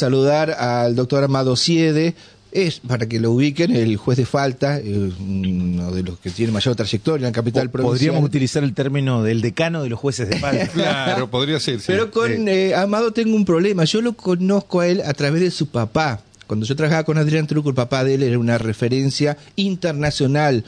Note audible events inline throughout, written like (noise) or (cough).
saludar al doctor Amado Siede, es, para que lo ubiquen, el juez de falta, eh, uno de los que tiene mayor trayectoria en la capital provincial. Podríamos utilizar el término del decano de los jueces de falta. (laughs) claro, podría ser. Sí. Pero con eh, Amado tengo un problema. Yo lo conozco a él a través de su papá. Cuando yo trabajaba con Adrián Truco, el papá de él era una referencia internacional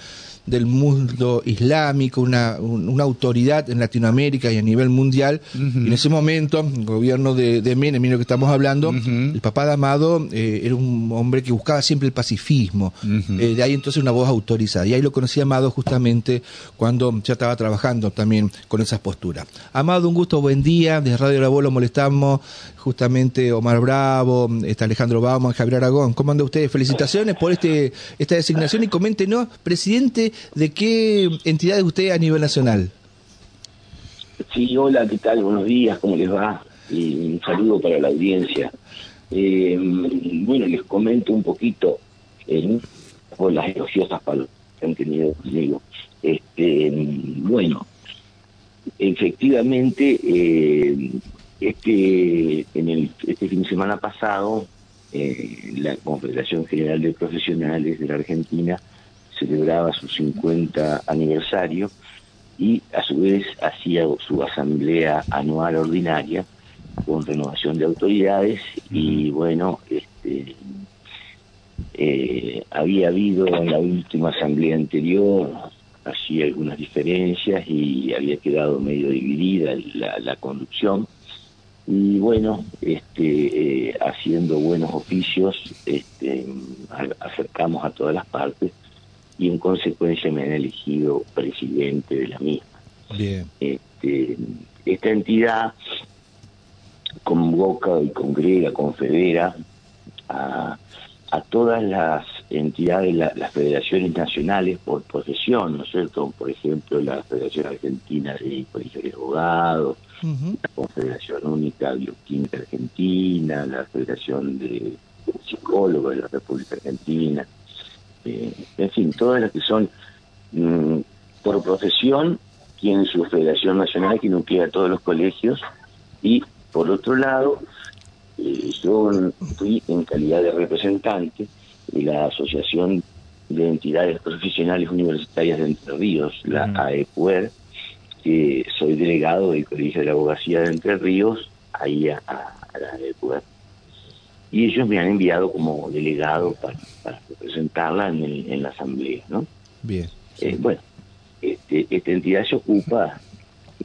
del mundo islámico, una, una autoridad en Latinoamérica y a nivel mundial. y en ese momento, el gobierno de, de Menem, mira lo que estamos hablando, el papá de Amado eh, era un hombre que buscaba siempre el pacifismo. Eh, de ahí entonces una voz autorizada. Y ahí lo conocí a Amado justamente cuando ya estaba trabajando también con esas posturas. Amado, un gusto, buen día. Desde Radio La Voz lo molestamos justamente Omar Bravo, está Alejandro Bauman, Javier Aragón. ¿Cómo anda usted? Felicitaciones por este esta designación y coméntenos, presidente, ¿de qué entidad es usted a nivel nacional? Sí, hola, ¿qué tal? Buenos días, ¿cómo les va? Y un saludo para la audiencia. Eh, bueno, les comento un poquito eh, por las elogiosas palabras que han tenido conmigo. Este, bueno, efectivamente, eh, este, en el, este fin de semana pasado, eh, la Confederación General de Profesionales de la Argentina celebraba su 50 aniversario y a su vez hacía su asamblea anual ordinaria con renovación de autoridades y bueno, este, eh, había habido en la última asamblea anterior así algunas diferencias y había quedado medio dividida la, la conducción. Y bueno, este, eh, haciendo buenos oficios, este, acercamos a todas las partes y en consecuencia me han elegido presidente de la misma. Bien. Este, esta entidad convoca y congrega, confedera a, a todas las entidades, las federaciones nacionales por profesión, ¿no es cierto? Por ejemplo, la Federación Argentina de Colegios de Abogados, la Confederación Única Bioquímica Argentina, la Federación de Psicólogos de la República Argentina, eh, en fin, todas las que son mm, por profesión tienen su Federación Nacional que nuclea a todos los colegios y por otro lado, eh, yo fui en calidad de representante de la Asociación de Entidades Profesionales Universitarias de Entre Ríos, la AEPUER, que soy delegado del Colegio de la Abogacía de Entre Ríos, ahí a, la AEPUER. Y ellos me han enviado como delegado para, representarla en, la asamblea, ¿no? Bien. Eh, bueno, este, esta entidad se ocupa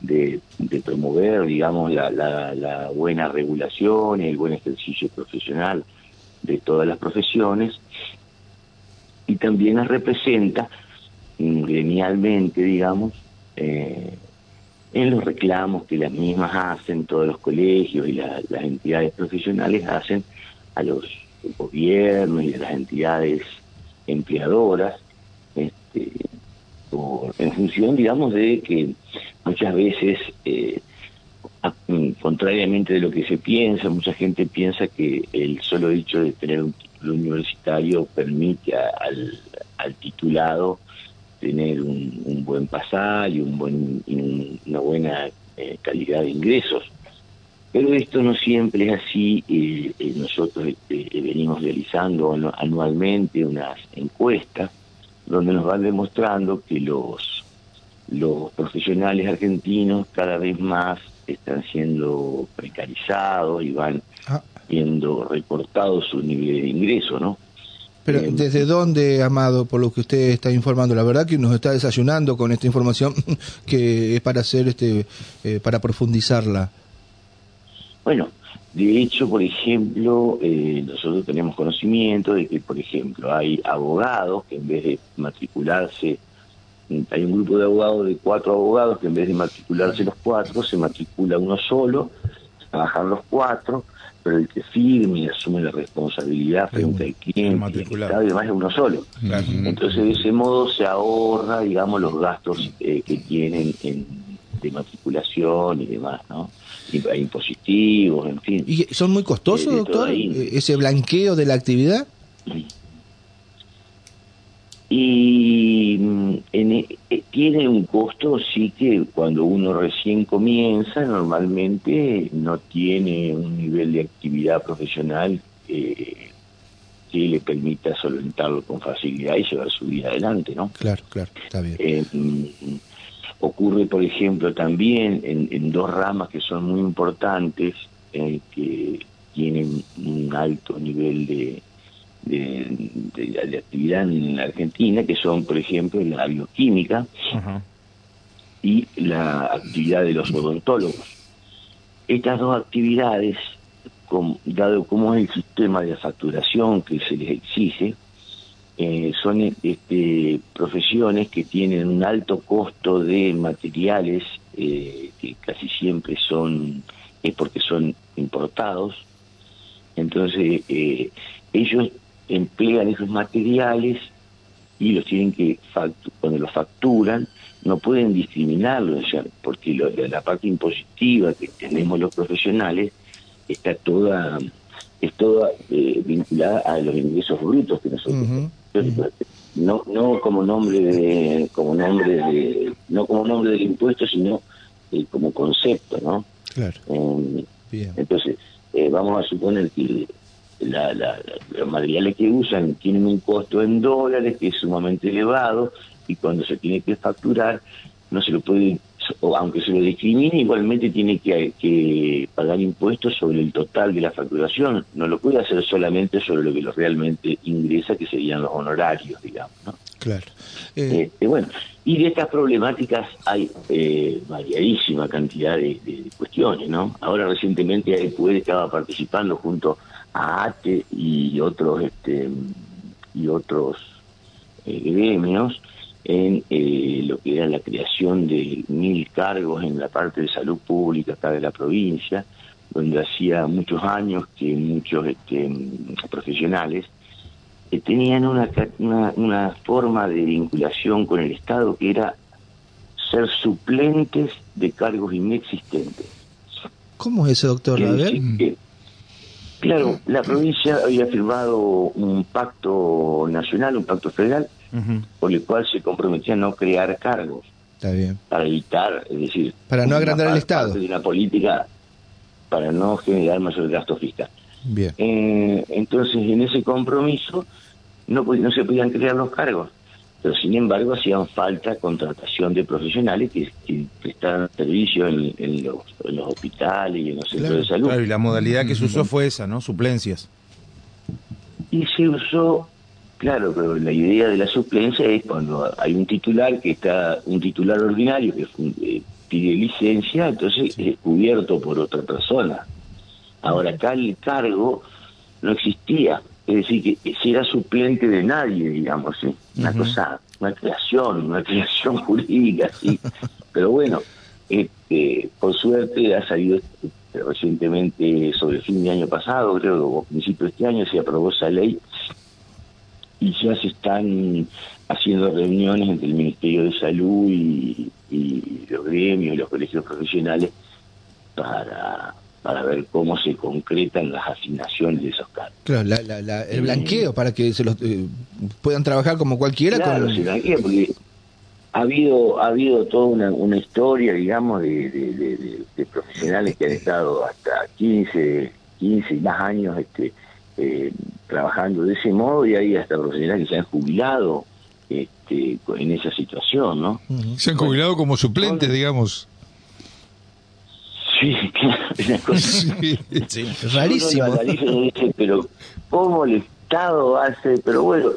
de, promover, digamos, la, la, buena regulación y el buen ejercicio profesional de todas las profesiones y también las representa mm, gremialmente, digamos, eh, en los reclamos que las mismas hacen, todos los colegios y las entidades profesionales hacen a los gobiernos y a las entidades empleadoras, este, en función, digamos, de que muchas veces, eh, mm, contrariamente de lo que se piensa, mucha gente piensa que el solo hecho de tener un título universitario permite al, al titulado tener un, buen pasar y, un buen, una buena eh, calidad de ingresos. Pero esto no siempre es así. Eh, nosotros venimos realizando anualmente unas encuestas donde nos van demostrando que los, los profesionales argentinos cada vez más están siendo precarizados y van ah. viendo recortado su nivel de ingreso, ¿no? Pero eh, ¿desde dónde, Amado, por lo que usted está informando? La verdad que nos está desayunando con esta información (laughs) que es para hacer, este, eh, para profundizarla. Bueno, de hecho, por ejemplo, eh, nosotros tenemos conocimiento de que, por ejemplo, hay abogados que en vez de matricularse, hay un grupo de abogados de cuatro abogados que en vez de matricularse los cuatro, se matricula uno solo, trabajan los cuatro, pero el que firme y asume la responsabilidad frente al cliente y demás es uno solo. Entonces, de ese modo se ahorra, digamos, los gastos eh, que tienen en, de matriculación y demás, ¿no? Impositivos, en fin. ¿Y son muy costosos, doctor, ese blanqueo de la actividad? y mm, en, eh, tiene un costo, sí que cuando uno recién comienza, normalmente no tiene un nivel de actividad profesional eh, que le permita solventarlo con facilidad y llevar su vida adelante, ¿no? Claro, claro, está bien. Eh, mm, ocurre, por ejemplo, también en, en, dos ramas que son muy importantes, eh, que tienen un alto nivel de, de, de, actividad en la Argentina, que son, por ejemplo, la bioquímica y la actividad de los odontólogos. Estas dos actividades, dado cómo es el sistema de facturación que se les exige, eh, son este, profesiones que tienen un alto costo de materiales eh, que casi siempre son es porque son importados entonces eh, ellos emplean esos materiales y los tienen que cuando los facturan no pueden discriminarlos porque lo- la parte impositiva que tenemos los profesionales está toda es toda eh, vinculada a los ingresos brutos que nosotros tenemos. No no como nombre de como nombre de no como nombre del impuesto sino eh, como concepto no Claro, Eh, bien. entonces eh, vamos a suponer que la, la- los materiales que usan tienen un costo en dólares que es sumamente elevado y cuando se tiene que facturar no se lo puede aunque se lo discrimine igualmente tiene que, que pagar impuestos sobre el total de la facturación no lo puede hacer solamente sobre lo que lo realmente ingresa que serían los honorarios digamos ¿no? Claro. Eh, Este, bueno, y de estas problemáticas hay eh, variadísima cantidad de, de cuestiones, ¿no? Ahora recientemente AEPUED estaba participando junto a ATE y otros este y otros eh, gremios en eh, lo que era la creación de mil cargos en la parte de salud pública acá de la provincia, donde hacía muchos años que muchos este, profesionales que tenían una, ca- una, una forma de vinculación con el Estado que era ser suplentes de cargos inexistentes. ¿Cómo es eso, doctor? A ver. que, claro, la provincia había firmado un pacto nacional, un pacto federal, Por el cual se comprometía a no crear cargos Está bien. para evitar, es decir, Para no agrandar el Estado. parte de una política para no generar mayor gasto fiscal. Bien. Eh, entonces, en ese compromiso no, no se podían crear los cargos, pero sin embargo hacían falta contratación de profesionales que, que prestaran servicio en, en los, en los hospitales y en los centros Claro, de salud. Claro, y la modalidad que se usó fue esa, ¿no? Suplencias. Y se usó, claro, pero la idea de la suplencia es cuando hay un titular que está, un titular ordinario que eh, pide licencia, entonces es cubierto por otra persona. Ahora acá el cargo no existía, es decir, que si era suplente de nadie, digamos, ¿sí? una cosa, una creación, una (laughs) creación jurídica, sí. (laughs) Pero bueno, este, por suerte ha salido recientemente, sobre el fin de año pasado, creo, o principio de este año, se aprobó esa ley y ya se están haciendo reuniones entre el Ministerio de Salud y, y los gremios y los colegios profesionales para, para ver cómo se concretan las asignaciones de esos cargos. Claro, la- la- la- el blanqueo para que se los eh, puedan trabajar como cualquiera. Claro, con... se blanquea porque ha habido ha habido toda una, una historia, digamos, de, de- de- profesionales que han estado hasta 15, 15 y más años este, eh, trabajando de ese modo y hay hasta profesionales que se han jubilado este, en esa situación, ¿no? Se han jubilado como suplentes, digamos. Sí, (laughs) claro, es una cosa Sí. Sí. Rarísimo. Dice, pero ¿cómo el Estado hace? Pero bueno,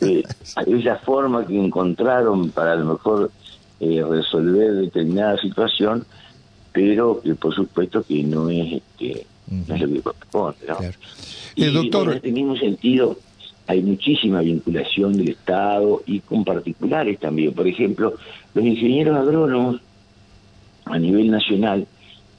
eh, (laughs) es la forma que encontraron para a lo mejor eh, resolver determinada situación, pero que por supuesto que no es, este, es lo que corresponde. ¿no? Claro. Y Eh, doctor- en este mismo sentido, hay muchísima vinculación del Estado y con particulares también. Por ejemplo, los ingenieros agrónomos a nivel nacional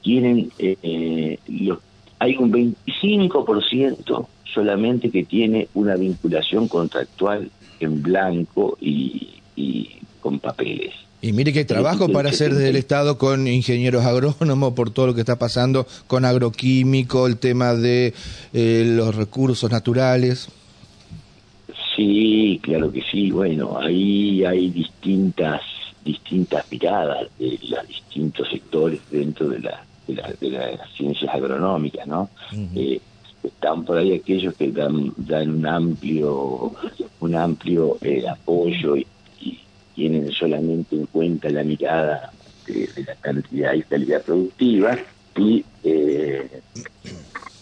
tienen, eh, eh, los, hay un 25% solamente que tiene una vinculación contractual en blanco y, y con papeles. Y mire que hay trabajo para hacer desde el Estado con ingenieros agrónomos por todo lo que está pasando con agroquímico, el tema de eh, los recursos naturales. Sí, claro que sí. Bueno, ahí hay distintas distintas miradas de los distintos sectores dentro de, la, de, la- de las ciencias agronómicas, ¿no? Eh, están por ahí aquellos que dan, dan un amplio un amplio eh, apoyo y tienen solamente en cuenta la mirada de, de la cantidad y calidad productiva y eh,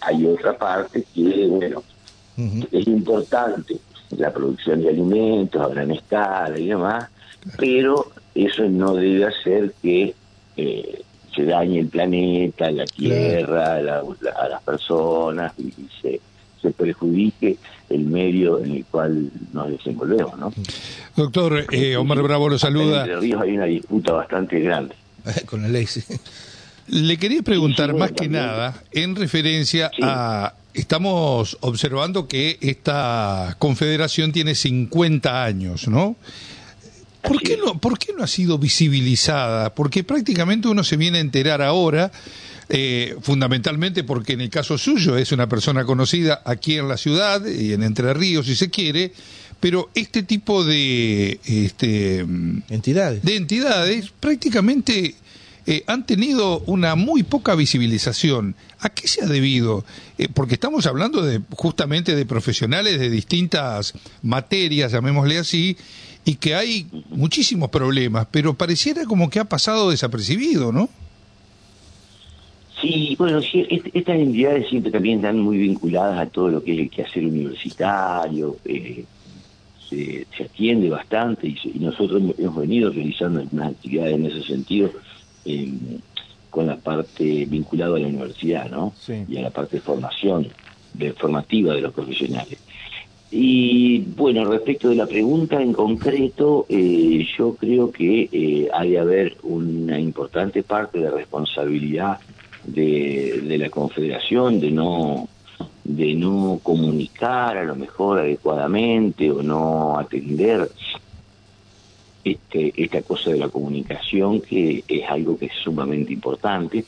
hay otra parte que bueno es importante la producción de alimentos a gran escala y demás, pero eso no debe hacer que eh, se dañe el planeta, la tierra, la- la- a las personas y, y se, se perjudique el medio en el cual nos desenvolvemos. ¿no? Doctor, eh, Omar Bravo lo En saluda. Entre Ríos hay una disputa bastante grande. (laughs) Con la ley, sí. Le quería preguntar Sí, sí, más que también. nada en referencia Sí. a... Estamos observando que esta confederación tiene 50 años, ¿no? ¿Por qué, no, ¿Por qué no ha sido visibilizada? Porque prácticamente uno se viene a enterar ahora, eh, fundamentalmente porque en el caso suyo es una persona conocida aquí en la ciudad y en Entre Ríos, si se quiere, pero este tipo de, este, Entidades. de entidades prácticamente eh, han tenido una muy poca visibilización. ¿A qué se ha debido? Eh, porque estamos hablando de justamente de profesionales de distintas materias, llamémosle así, y que hay muchísimos problemas, pero pareciera como que ha pasado desapercibido, ¿no? Sí, bueno, sí, est- estas entidades siempre también están muy vinculadas a todo lo que es el quehacer universitario, eh, se, se atiende bastante y, se- y nosotros hemos- venido realizando algunas actividades en ese sentido eh, con la parte vinculada a la universidad, ¿no? Sí. Y a la parte de formación, de formativa de los profesionales. Y bueno, respecto de la pregunta en concreto, eh, yo creo que eh, hay de haber una importante parte de responsabilidad de, de la Confederación de no de no comunicar a lo mejor adecuadamente o no atender este, esta cosa de la comunicación que es algo que es sumamente importante.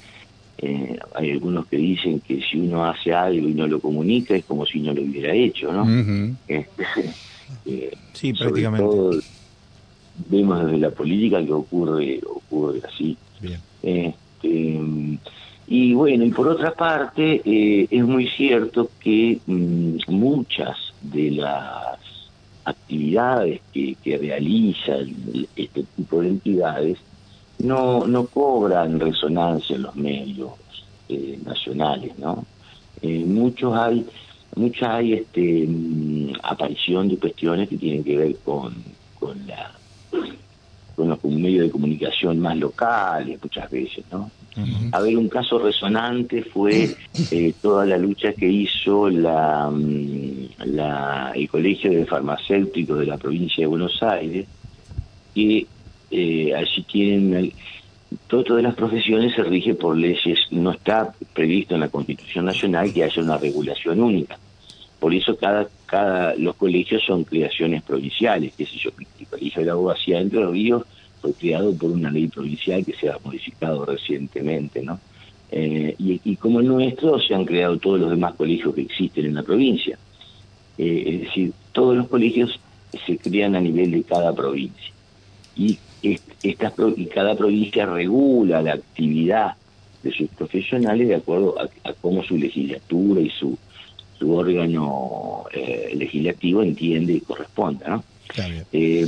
Eh, hay algunos que dicen que si uno hace algo y no lo comunica es como si no lo hubiera hecho, ¿no? Este, (laughs) eh, Sí, prácticamente. todo, vemos desde la política que ocurre ocurre así. Bien. Este, y bueno, y por otra parte, eh, es muy cierto que mm, muchas de las actividades que, realizan este tipo de entidades no, no cobran resonancia en los medios eh, nacionales, ¿no? Eh, muchos hay, muchas hay este, mm, aparición de cuestiones que tienen que ver con, con la con los medios de comunicación más locales muchas veces, ¿no? A ver, un caso resonante fue (clears throat) eh, toda la lucha que hizo la, mm, la- el Colegio de Farmacéuticos de la provincia de Buenos Aires, que eh, allí tienen... todas las profesiones se rige por leyes, no está previsto en la Constitución Nacional que haya una regulación única. Por eso cada, cada los colegios son creaciones provinciales, qué sé yo, el Colegio de la Abogacía de Entre Ríos fue creado por una ley provincial que se ha modificado recientemente, ¿no? Eh, y, como el nuestro se han creado todos los demás colegios que existen en la provincia. Eh, es decir, todos los colegios se crean a nivel de cada provincia. Y, est- estas, y cada provincia regula la actividad de sus profesionales de acuerdo a, cómo su legislatura y su, su órgano eh, legislativo entiende y corresponde, ¿no? Eh,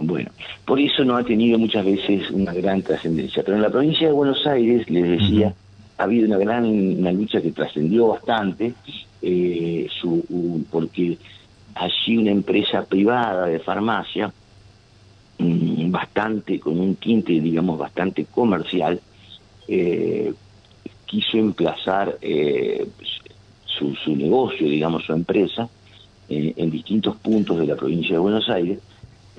bueno, por eso no ha tenido muchas veces una gran trascendencia. Pero en la provincia de Buenos Aires, les decía, ha habido una gran una lucha que trascendió bastante, eh, su, porque allí una empresa privada de farmacia, mm, bastante, con un tinte, digamos, bastante comercial, eh, quiso emplazar eh, su, su negocio, digamos, su empresa, en, en distintos puntos de la provincia de Buenos Aires,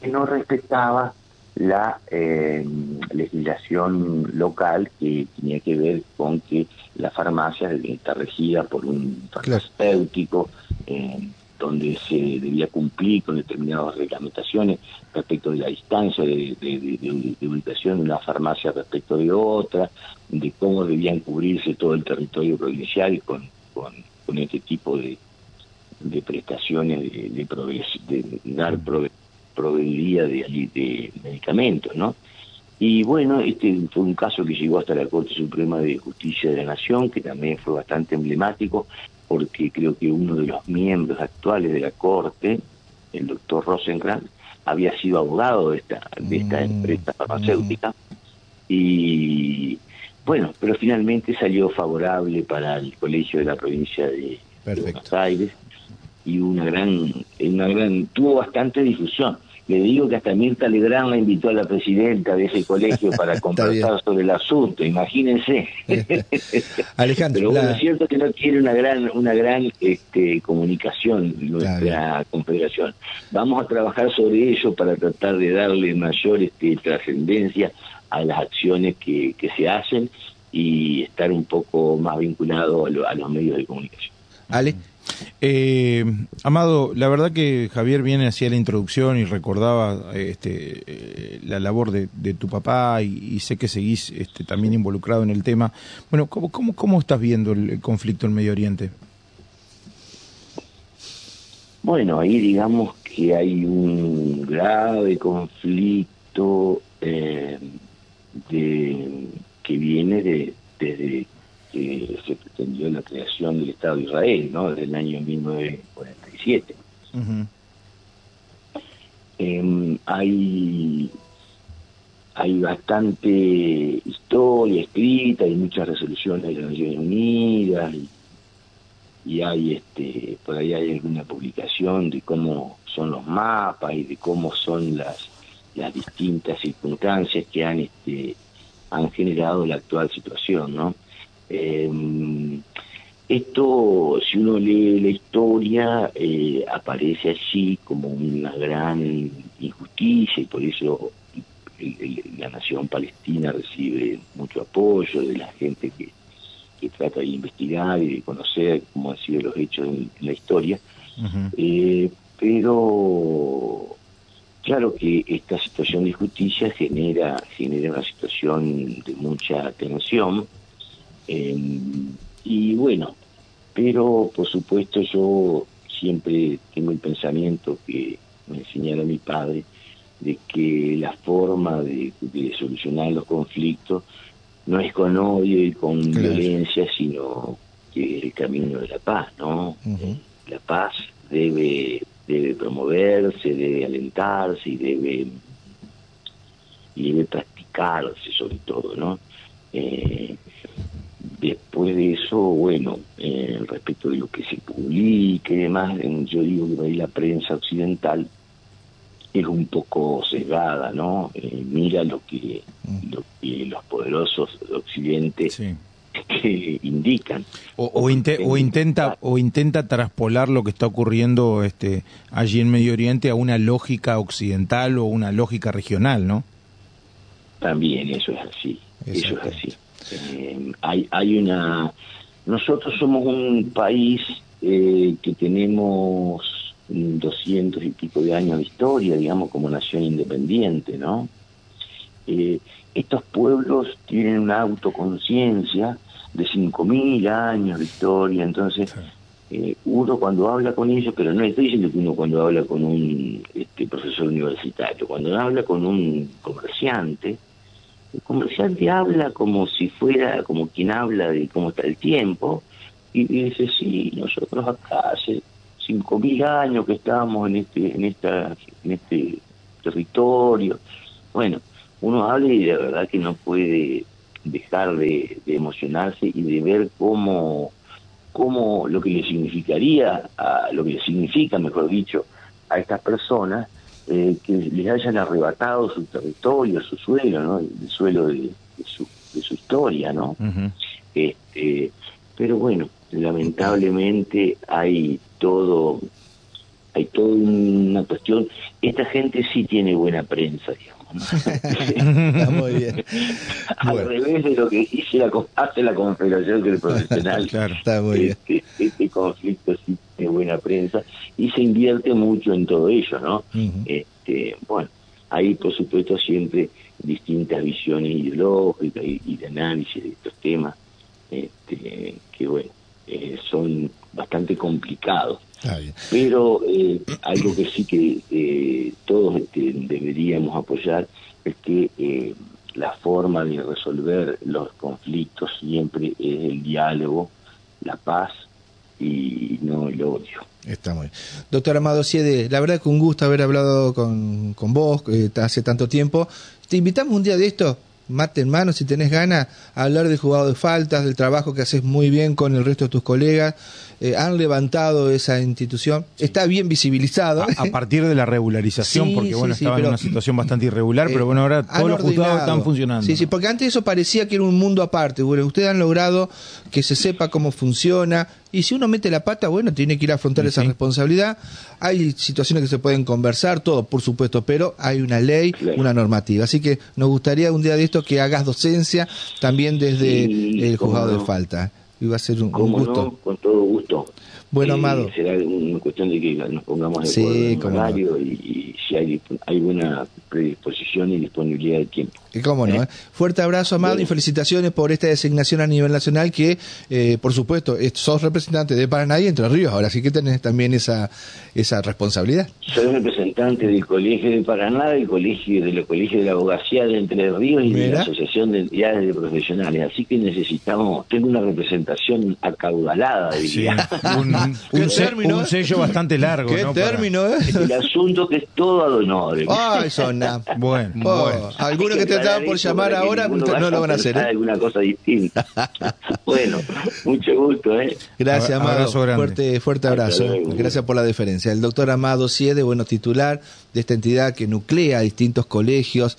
que no respetaba la eh, legislación local que tenía que ver con que la farmacia está regida por un farmacéutico, eh, donde se debía cumplir con determinadas reglamentaciones respecto de la distancia de, de- de- de- de ubicación de una farmacia respecto de otra, de cómo debían cubrirse todo el territorio provincial con, con, con este tipo de, de prestaciones de, de, prove- de dar prove- proveeduría de, medicamentos, ¿no? Y bueno, este fue un caso que llegó hasta la Corte Suprema de Justicia de la Nación, que también fue bastante emblemático, porque creo que uno de los miembros actuales de la Corte, el doctor Rosenkrantz, había sido abogado de esta, de esta Mm, empresa farmacéutica. Y bueno, pero finalmente salió favorable para el colegio de la provincia de, de. Buenos Aires y una gran, una gran, tuvo bastante difusión. Le digo que hasta Mirta Legrand la invitó a la presidenta de ese colegio para (laughs) conversar sobre el asunto, imagínense. (laughs) Alejandro, Pero bueno, la- es cierto que no tiene una gran, una gran este, comunicación nuestra confederación. Vamos a trabajar sobre ello para tratar de darle mayor este, trascendencia a las acciones que, que se hacen y estar un poco más vinculado a, lo- a los medios de comunicación. Ale, Eh, Amado, la verdad que Javier viene hacia la introducción y recordaba este, eh, la labor de, de tu papá y, sé que seguís este, también involucrado en el tema. Bueno, ¿cómo, cómo, cómo estás viendo el, el conflicto en Medio Oriente? Bueno, ahí digamos que hay un grave conflicto eh, de, que viene de, desde que se pretendió la creación del Estado de Israel, ¿no? Desde el año 1947. Ujú. Eh, hay hay bastante historia escrita, hay muchas resoluciones de las Naciones Unidas y, y hay este por ahí hay alguna publicación de cómo son los mapas y de cómo son las las distintas circunstancias que han este han generado la actual situación, ¿no? Eh, esto, si uno lee la historia, eh, aparece allí como una gran injusticia y por eso el- el- la nación palestina recibe mucho apoyo de la gente que, que trata de investigar y de conocer cómo han sido los hechos en, en la historia. Eh, pero claro que esta situación de injusticia genera, genera una situación de mucha tensión. Eh, y bueno, pero por supuesto yo siempre tengo el pensamiento que me enseñara mi padre de que la forma de, de solucionar los conflictos no es con odio y con Claro. violencia, sino que es el camino de la paz, ¿no? La paz debe debe promoverse, debe alentarse y debe y debe practicarse sobre todo, ¿no? Eh, después de eso, bueno, eh, respecto de lo que se publique y demás, yo digo que ahí la prensa occidental es un poco sesgada, ¿no? Eh, mira lo que, lo que los poderosos de Occidente Sí. que indican. O, o inte- o intenta o intenta traspolar lo que está ocurriendo este allí en Medio Oriente a una lógica occidental o una lógica regional, ¿no? También eso es así, eso es así. Eh, hay, hay una... Nosotros somos un país eh, que tenemos doscientos y pico de años de historia, digamos, como nación independiente, ¿no? Eh, estos pueblos tienen una autoconciencia de 5.000 años de historia, entonces eh, uno cuando habla con ellos, pero no estoy diciendo que uno cuando habla con un este, profesor universitario, cuando habla con un comerciante, el comerciante habla como si fuera, como quien habla de cómo está el tiempo, y dice, sí, nosotros acá hace 5.000 años que estamos en este, en esta, en este territorio. Bueno, uno habla y de verdad que no puede dejar de, de emocionarse y de ver cómo, cómo lo que le significaría, a, lo que le significa, mejor dicho, a estas personas eh, que les hayan arrebatado su territorio, su suelo, ¿no? el suelo de, de su, de su historia, ¿no? Este, pero bueno, lamentablemente hay todo, hay toda una cuestión. Esta gente sí tiene buena prensa, digamos. ¿No? Está muy bien. Al Bueno. revés de lo que dice la, hace la Confederación que el profesional. (laughs) Claro. Está muy bien. este, este conflicto sí tiene buena prensa y se invierte mucho en todo ello, ¿no? Este, bueno, hay por supuesto siempre distintas visiones ideológicas y, y de análisis de estos temas, este, que bueno, eh, son bastante complicados. Pero eh, algo que sí que eh, todos este, deberíamos apoyar es que la forma de resolver los conflictos siempre es el diálogo, la paz y no el odio. Está muy bien. Doctor Amado Siede, la verdad que un gusto haber hablado con, con vos eh, hace tanto tiempo. Te invitamos un día de esto, mate en mano, si tenés ganas, hablar del jugado de faltas, del trabajo que haces muy bien con el resto de tus colegas. Eh, han levantado esa institución, está bien visibilizado. A, (laughs) partir de la regularización, porque bueno, estaba en una situación bastante irregular, pero bueno, ahora todos los juzgados están funcionando. Sí, sí, porque antes eso parecía que era un mundo aparte. Bueno, ustedes han logrado que se sepa cómo funciona, y si uno mete la pata, bueno, tiene que ir a afrontar esa responsabilidad. Hay situaciones que se pueden conversar, todo, por supuesto, pero hay una ley, una normativa. Así que nos gustaría un día de esto que hagas docencia también desde el juzgado de falta. Iba a ser un, gusto. con todo gusto. Bueno, Amado. Será una cuestión de que nos pongamos de acuerdo en horario y, si hay, hay buena predisposición y disponibilidad de tiempo. Y cómo no. ¿eh? Fuerte abrazo, Amado, y felicitaciones por esta designación a nivel nacional que, eh, por supuesto, sos representante de Paraná y Entre Ríos, ahora sí que tenés también esa, esa responsabilidad. Soy representante del Colegio de Paraná, del Colegio de los Colegios de la Abogacía de Entre Ríos y de la Asociación de Entidades de Profesionales, así que necesitamos, tengo una representación acaudalada, diría. un, un, sello bastante largo. ¿Qué término, eh? El asunto que es todo ad honor. Ah, eso (laughs) Bueno, oh, bueno. Alguno que te estaban por llamar ahora no lo van a hacer. ¿eh? Alguna cosa distinta. (laughs) bueno, mucho gusto. ¿eh? Gracias, Amado. Fuerte, fuerte abrazo. Gracias por la deferencia. El doctor Amado Siede, bueno, titular de esta entidad que nuclea distintos colegios